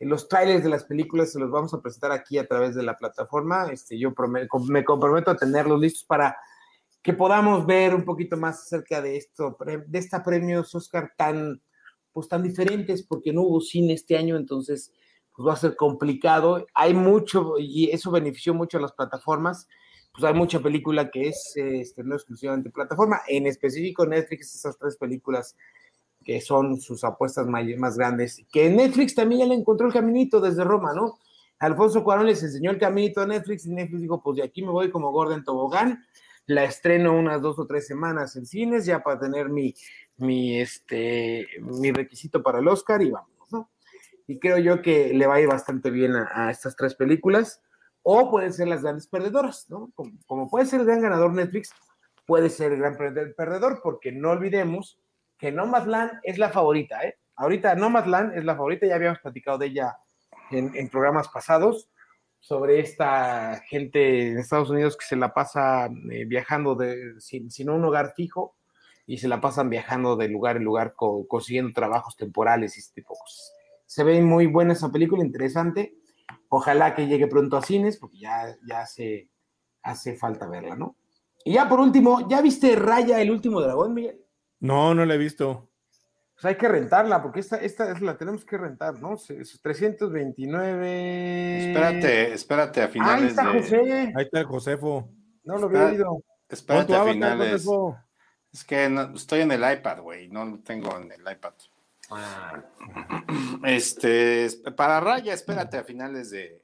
los trailers de las películas se los vamos a presentar aquí a través de la plataforma. Este, yo me comprometo a tenerlos listos para que podamos ver un poquito más acerca de esto, de esta premios Oscar tan, pues tan diferentes, porque no hubo cine este año, entonces pues va a ser complicado. Hay mucho, y eso benefició mucho a las plataformas, pues hay mucha película que es este, no exclusivamente plataforma, en específico Netflix, esas tres películas que son sus apuestas más, grandes, que Netflix también ya le encontró el caminito desde Roma, ¿no? Alfonso Cuarón les enseñó el caminito a Netflix y Netflix dijo, pues de aquí me voy como Gordon Tobogán, la estreno unas dos o tres semanas en cines ya para tener mi, mi, este, mi requisito para el Oscar y vamos, ¿no? Y creo yo que le va a ir bastante bien a, a estas tres películas, o pueden ser las grandes perdedoras, ¿no? Como, como, puede ser el gran ganador Netflix, puede ser el gran perdedor, porque no olvidemos que Nomadland es la favorita, ¿eh? Ahorita Nomadland es la favorita, ya habíamos platicado de ella en, programas pasados, sobre esta gente en Estados Unidos que se la pasa eh, viajando de, sin, sin, un hogar fijo y se la pasan viajando de lugar en lugar co consiguiendo trabajos temporales y este tipo. Se ve muy buena esa película, interesante. Ojalá que llegue pronto a cines porque ya, ya hace, hace falta verla, ¿no? Y ya por último, ¿ya viste Raya, el último dragón, Miguel? No, no la he visto. Pues hay que rentarla, porque esta, esta es la tenemos que rentar, ¿no? 329. Espérate, espérate a finales. Ahí está de... José. Ahí está el Josefo. No lo había oído. Espérate a finales. Josefo? Es que no, estoy en el iPad, güey, no lo tengo en el iPad. Ah. Este, para Raya, espérate a finales de,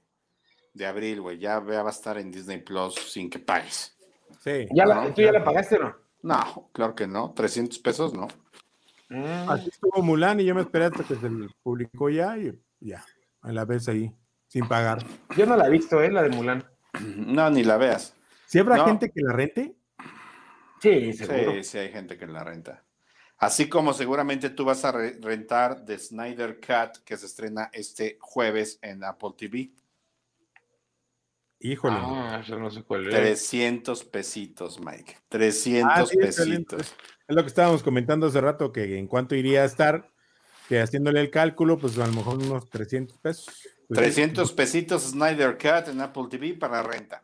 de abril, güey. Ya va a estar en Disney Plus sin que pagues. Sí. ¿Ya la, ¿Tú ya la pagaste o no? No, claro que no. 300 pesos, no. Mm. Así estuvo Mulan y yo me esperé hasta que se publicó ya y ya, a la vez ahí, sin pagar. Yo no la he visto, ¿eh? La de Mulan. No, ni la veas. ¿Si habrá No. gente que la rente? Sí, seguro. Sí, sí hay gente que la renta. Así como seguramente tú vas a re- rentar The Snyder Cut que se estrena este jueves en Apple TV. Híjole. Ah, eso no sé cuál es. 300 pesitos, Mike. 300 Ah, sí, excelente. pesitos. Es lo que estábamos comentando hace rato, que en cuánto iría a estar, que haciéndole el cálculo, pues a lo mejor unos 300 pesos. Pues, 300 pesitos Snyder Cut en Apple TV para renta.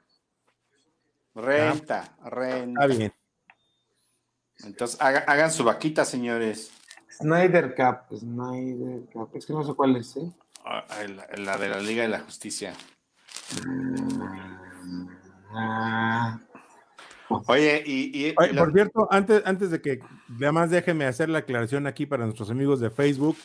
Renta, renta. Está bien. Entonces haga- hagan su vaquita, señores. Snyder Cup, Snyder Cup. Es que no sé cuál es, ¿eh? Ah, La, la de la Liga de la Justicia. Oye, y, y- Oye, y la- por cierto, antes, antes de que, además déjenme hacer la aclaración aquí para nuestros amigos de Facebook,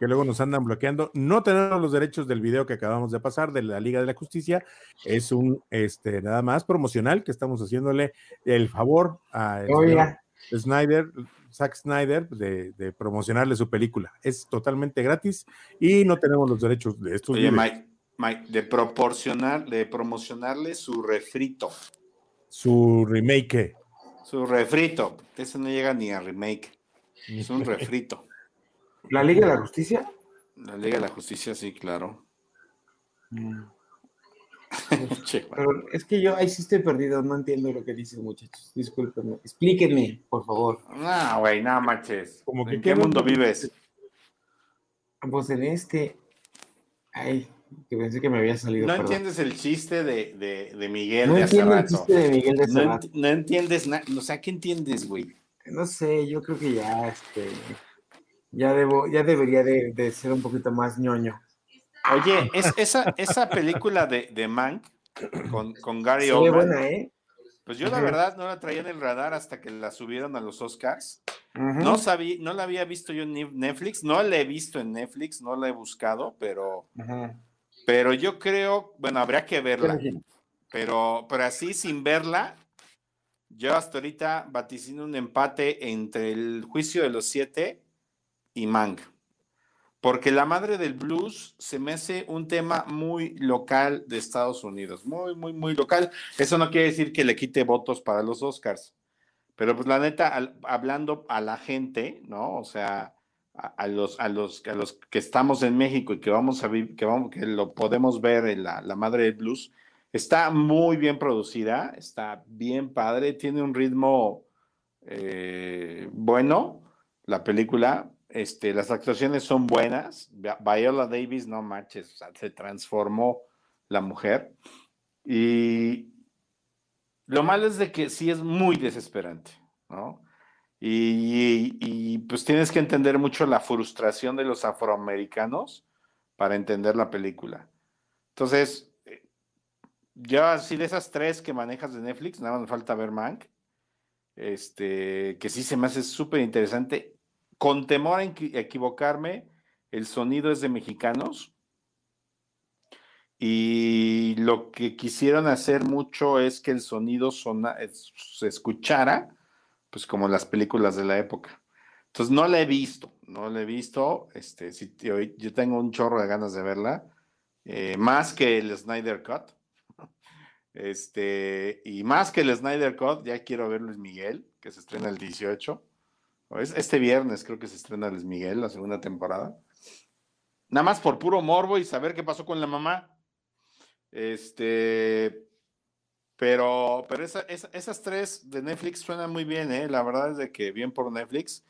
que luego nos andan bloqueando, no tenemos los derechos del video que acabamos de pasar de la Liga de la Justicia, es un, este, nada más promocional que estamos haciéndole el favor a el Snyder, Zack Snyder, de, de promocionarle su película. Es totalmente gratis y no tenemos los derechos de estos Oye, videos. Mike, Mike, de proporcionar, de promocionarle su refrito. Su remake. Su refrito. Ese no llega ni a remake. Es un refrito. ¿La Liga de la Justicia? La Liga de la Justicia, sí, claro. <laughs> Pero es que yo ahí sí estoy perdido, no entiendo lo que dicen, muchachos. Discúlpenme. Explíquenme, por favor. No, güey, no marches. Como que ¿En qué mundo- vives? Pues en este. Ay, que pensé que me había salido. No perdón. entiendes el chiste de, de, de Miguel No de hace el rato. chiste de Miguel de No, no entiendes nada. O sea, ¿qué entiendes, güey? No sé, yo creo que ya, este. Ya debo, ya debería de, de ser un poquito más ñoño. Oye, es, esa, esa película de, de Mank con, con Gary Oldman, buena, ¿eh? pues yo la verdad no la traía en el radar hasta que la subieron a los Oscars. No sabía, no la había visto yo en Netflix, no la he visto en Netflix, no la he buscado, pero. Pero yo creo, bueno, habría que verla, Pero- pero, así sin verla, yo hasta ahorita vaticino un empate entre el juicio de los siete y Mank. Porque la madre del blues se me hace un tema muy local de Estados Unidos, muy, muy, muy local. Eso no quiere decir que le quite votos para los Oscars. Pero pues la neta, al- hablando a la gente, ¿no? O sea, a, a los, a, los, a los que estamos en México y que vamos a que vamos, que lo podemos ver en la, la madre del blues, está muy bien producida, está bien padre, tiene un ritmo eh, bueno, la película. Este, las actuaciones son buenas. Vi- Viola Davis, no manches, o sea, se transformó la mujer. Y lo malo es de que sí es muy desesperante, ¿no? Y, pues tienes que entender mucho la frustración de los afroamericanos para entender la película. Entonces, eh, yo así de esas tres que manejas de Netflix, nada más me falta ver Mank. Este, que sí se me hace súper interesante. Con temor a equivocarme, el sonido es de mexicanos. Y lo que quisieron hacer mucho es que el sonido se escuchara, pues como las películas de la época. Entonces no la he visto, no la he visto. Este, si, yo tengo un chorro de ganas de verla, eh, más que el Snyder Cut. <laughs> Este, y más que el Snyder Cut, ya quiero ver Luis Miguel, que se estrena el 18. Este viernes creo que se estrena Luis Miguel, la segunda temporada. Nada más por puro morbo y saber qué pasó con la mamá. Este, pero, pero esas tres de Netflix suenan muy bien, ¿eh? La verdad es de que bien por Netflix.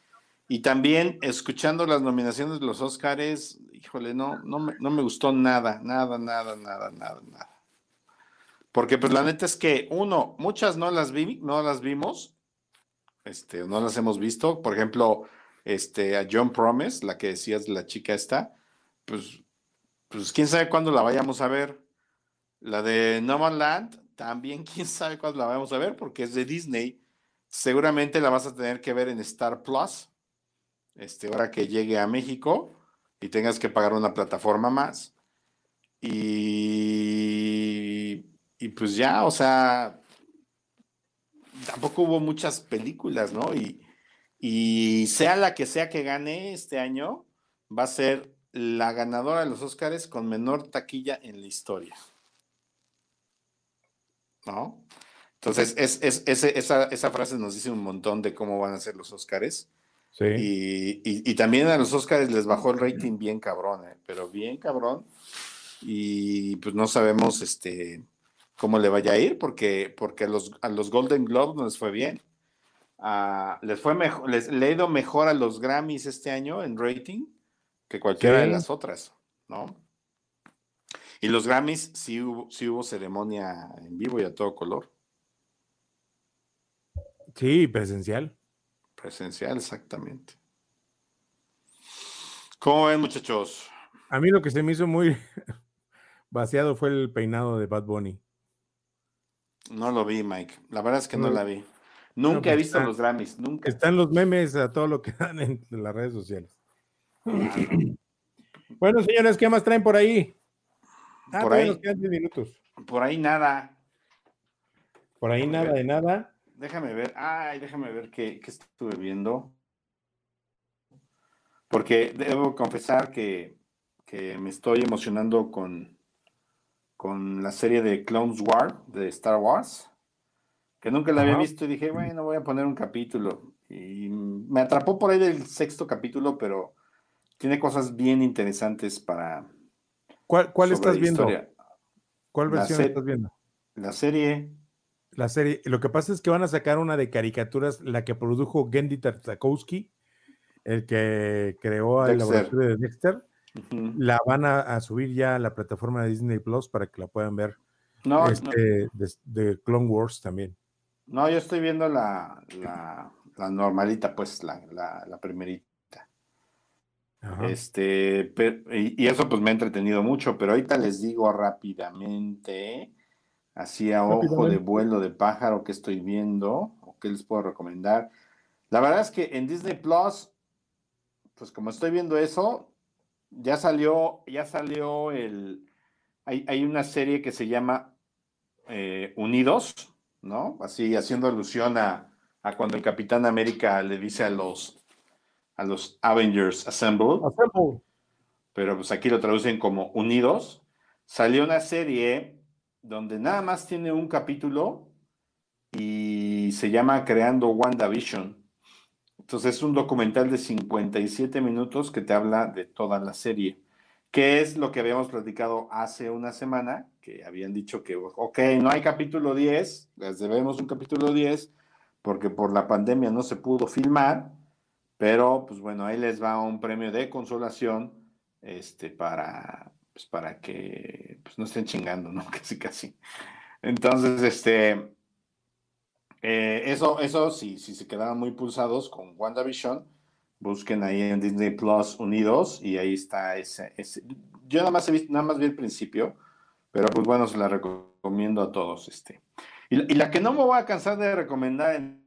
Y también escuchando las nominaciones de los Oscars, híjole, no, no, me, no me gustó nada, nada, nada, nada, nada, nada. Porque pues la neta es que, uno, muchas no las vi, no las vimos, este, no las hemos visto. Por ejemplo, este, a John Promise, la que decías, la chica esta, pues, pues quién sabe cuándo la vayamos a ver. La de No Man Land, también <laughs> quién sabe cuándo la vayamos a ver, porque es de Disney. Seguramente la vas a tener que ver en Star Plus, este, ahora que llegue a México y tengas que pagar una plataforma más. Y y pues ya, o sea, tampoco hubo muchas películas, ¿no? Y, sea la que sea que gane este año, va a ser la ganadora de los Oscars con menor taquilla en la historia. ¿No? Entonces, es, esa, esa, frase nos dice un montón de cómo van a ser los Oscars. Sí. Y, también a los Oscars les bajó el rating bien cabrón, ¿eh? pero bien cabrón. Y pues no sabemos, este, cómo le vaya a ir, porque, porque a, los, a los Golden Globes no les fue bien. Ah, les fue mejor, les le ha ido mejor a los Grammys este año en rating que cualquiera de las otras, ¿no? Y los Grammys sí hubo, sí hubo ceremonia en vivo y a todo color. Sí, presencial. Presencial, exactamente. ¿Cómo ven, muchachos? A mí lo que se me hizo muy <laughs> vaciado fue el peinado de Bad Bunny. No lo vi, Mike. La verdad es que no, la vi. Nunca he pues visto los Grammys, nunca. Están los memes a todo lo que dan en, las redes sociales. <clears throat> bueno, señores, ¿qué más traen por ahí? Ah, por ahí. minutos. Por ahí nada. Por ahí nada de nada. Déjame ver. Ay, déjame ver qué, qué estuve viendo. Porque debo confesar que, que me estoy emocionando con, con la serie de Clones War de Star Wars, que nunca la había visto y dije, bueno, voy a poner un capítulo. Y me atrapó por ahí del sexto capítulo, pero tiene cosas bien interesantes para... ¿Cuál, cuál estás viendo? ¿Cuál versión estás viendo? La serie. La serie. Lo que pasa es que van a sacar una de caricaturas, la que produjo Gendy Tartakovsky, el que creó el laboratorio de Dexter la van a, subir ya a la plataforma de Disney Plus para que la puedan ver. No, este, De, Clone Wars también. No, yo estoy viendo la, la, normalita, pues, la, la, primerita. Este, y, eso pues me ha entretenido mucho, pero ahorita les digo rápidamente, así a ojo de vuelo de pájaro que estoy viendo, o qué les puedo recomendar. La verdad es que en Disney Plus, pues como estoy viendo eso, ya salió, ya salió el. Hay, una serie que se llama eh, Unidos, ¿no? Así haciendo alusión a, cuando el Capitán América le dice a los a los Avengers Assemble. Assemble. Pero pues aquí lo traducen como Unidos. Salió una serie donde nada más tiene un capítulo y se llama Creando WandaVision. Entonces es un documental de 57 minutos que te habla de toda la serie, que es lo que habíamos platicado hace una semana, que habían dicho que, ok, no hay capítulo 10, les debemos un capítulo 10, porque por la pandemia no se pudo filmar, pero pues bueno, ahí les va un premio de consolación este, para, pues, para que pues, no estén chingando, ¿no? <laughs> Casi, casi. Entonces, este, eh, eso, eso si, si se quedaban muy pulsados con WandaVision, busquen ahí en Disney Plus Unidos y ahí está ese, Yo nada más, he visto, nada más vi el principio, Pero pues bueno, se la recomiendo a todos. Este. Y, y la que no me voy a cansar de recomendar en,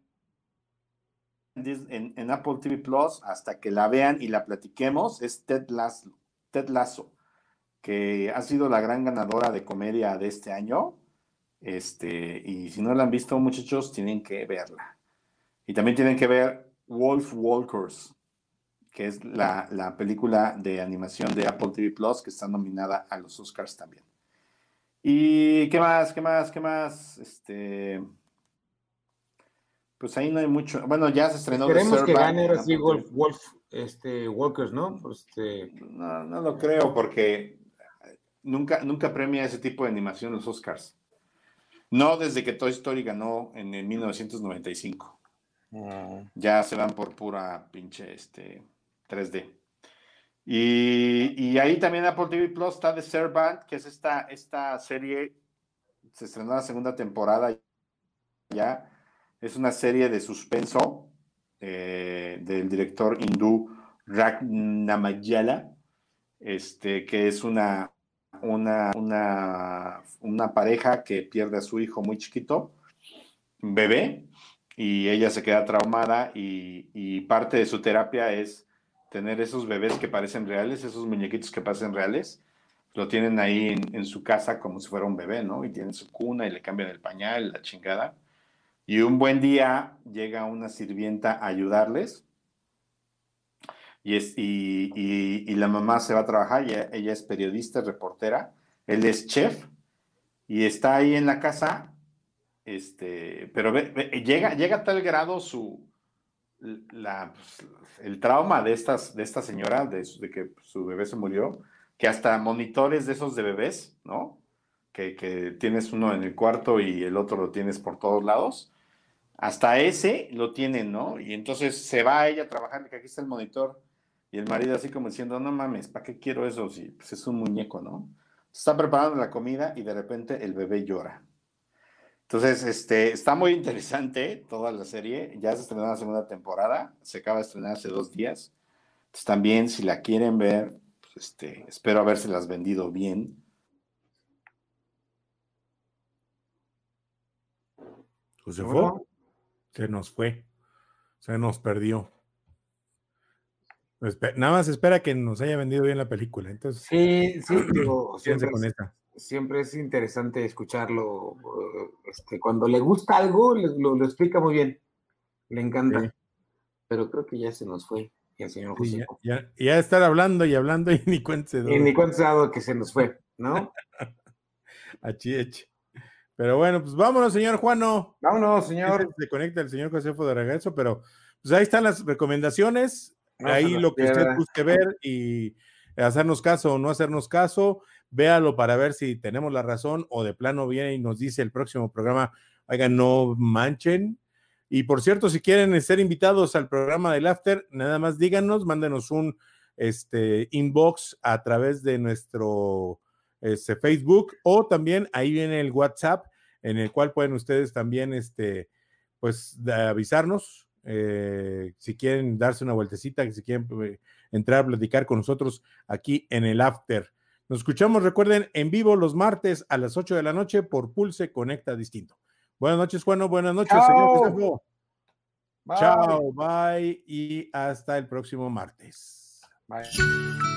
en, en, Apple TV Plus hasta que la vean y la platiquemos es Ted Lasso, Ted Lasso, que ha sido la gran ganadora de comedia de este año. Este, y si no la han visto, muchachos, tienen que verla. Y también tienen que ver Wolf Walkers, que es la, la película de animación de Apple TV Plus que está nominada a los Oscars también. ¿Y qué más? ¿Qué más? ¿Qué más? Este. Pues ahí no hay mucho. Bueno, ya se estrenó. Queremos que gane ahora sí Wolf, Wolf, este, Walkers, ¿no? Este... ¿no? No lo creo, porque nunca, nunca premia ese tipo de animación los Oscars. No desde que Toy Story ganó en el 1995. Mm. Ya se van por pura pinche este, 3D. Y, y, ahí también Apple TV Plus está The Servant, que es esta, esta serie, se estrenó la segunda temporada ya, es una serie de suspenso eh, del director hindú Ragnamayala, este, que es una, una, una, una pareja que pierde a su hijo muy chiquito, bebé, y ella se queda traumada y, y parte de su terapia es tener esos bebés que parecen reales, esos muñequitos que parecen reales, lo tienen ahí en, su casa como si fuera un bebé, ¿no? Y tienen su cuna y le cambian el pañal, la chingada. Y un buen día llega una sirvienta a ayudarles y, es, y, la mamá se va a trabajar, ella, ella es periodista, reportera, él es chef y está ahí en la casa, este, pero llega, llega a tal grado su, la, pues, el trauma de, estas, de esta señora, de, que su bebé se murió, que hasta monitores de esos de bebés, ¿no? Que, que, tienes uno en el cuarto y el otro lo tienes por todos lados, hasta ese lo tienen, ¿no? Y entonces se va ella a trabajar, que aquí está el monitor, y el marido así como diciendo, no mames, ¿para qué quiero eso? Si pues, es un muñeco, ¿no? Está preparando la comida y de repente el bebé llora. Entonces, este, está muy interesante toda la serie. Ya se estrenó la segunda temporada. Se acaba de estrenar hace dos días. Entonces, también, si la quieren ver, pues, este, espero habérselas vendido bien. Se fue. Se nos fue. Se nos perdió. Nada más espera que nos haya vendido bien la película. Entonces, sí, sí, <clears throat> digo, siempre, con esta siempre es interesante escucharlo. Este, cuando le gusta algo, lo, explica muy bien. Le encanta. Pero creo que ya se nos fue. el señor José. ya, ya, estar hablando y hablando y ni cuenta Y ni cuenta dado que se nos fue, ¿no? <laughs> Achieche. Pero bueno, pues vámonos, señor Juano. Vámonos, señor. Se conecta el señor Josefo de regreso, pero pues ahí están las recomendaciones. ahí lo que usted busque ver y hacernos caso o no hacernos caso véalo para ver si tenemos la razón o de plano viene y nos dice el próximo programa, oigan, no manchen. Y por cierto, si quieren ser invitados al programa del After, nada más díganos, mándenos un este, inbox a través de nuestro este, Facebook o también ahí viene el WhatsApp en el cual pueden ustedes también este, pues avisarnos eh, si quieren darse una vueltecita, si quieren eh, entrar a platicar con nosotros aquí en el After. Nos escuchamos, recuerden, en vivo los martes a las 8 de la noche por Pulse Conecta Distinto. Buenas noches, Juan. Buenas noches, señor Bye. Chao, bye y hasta el próximo martes. Bye.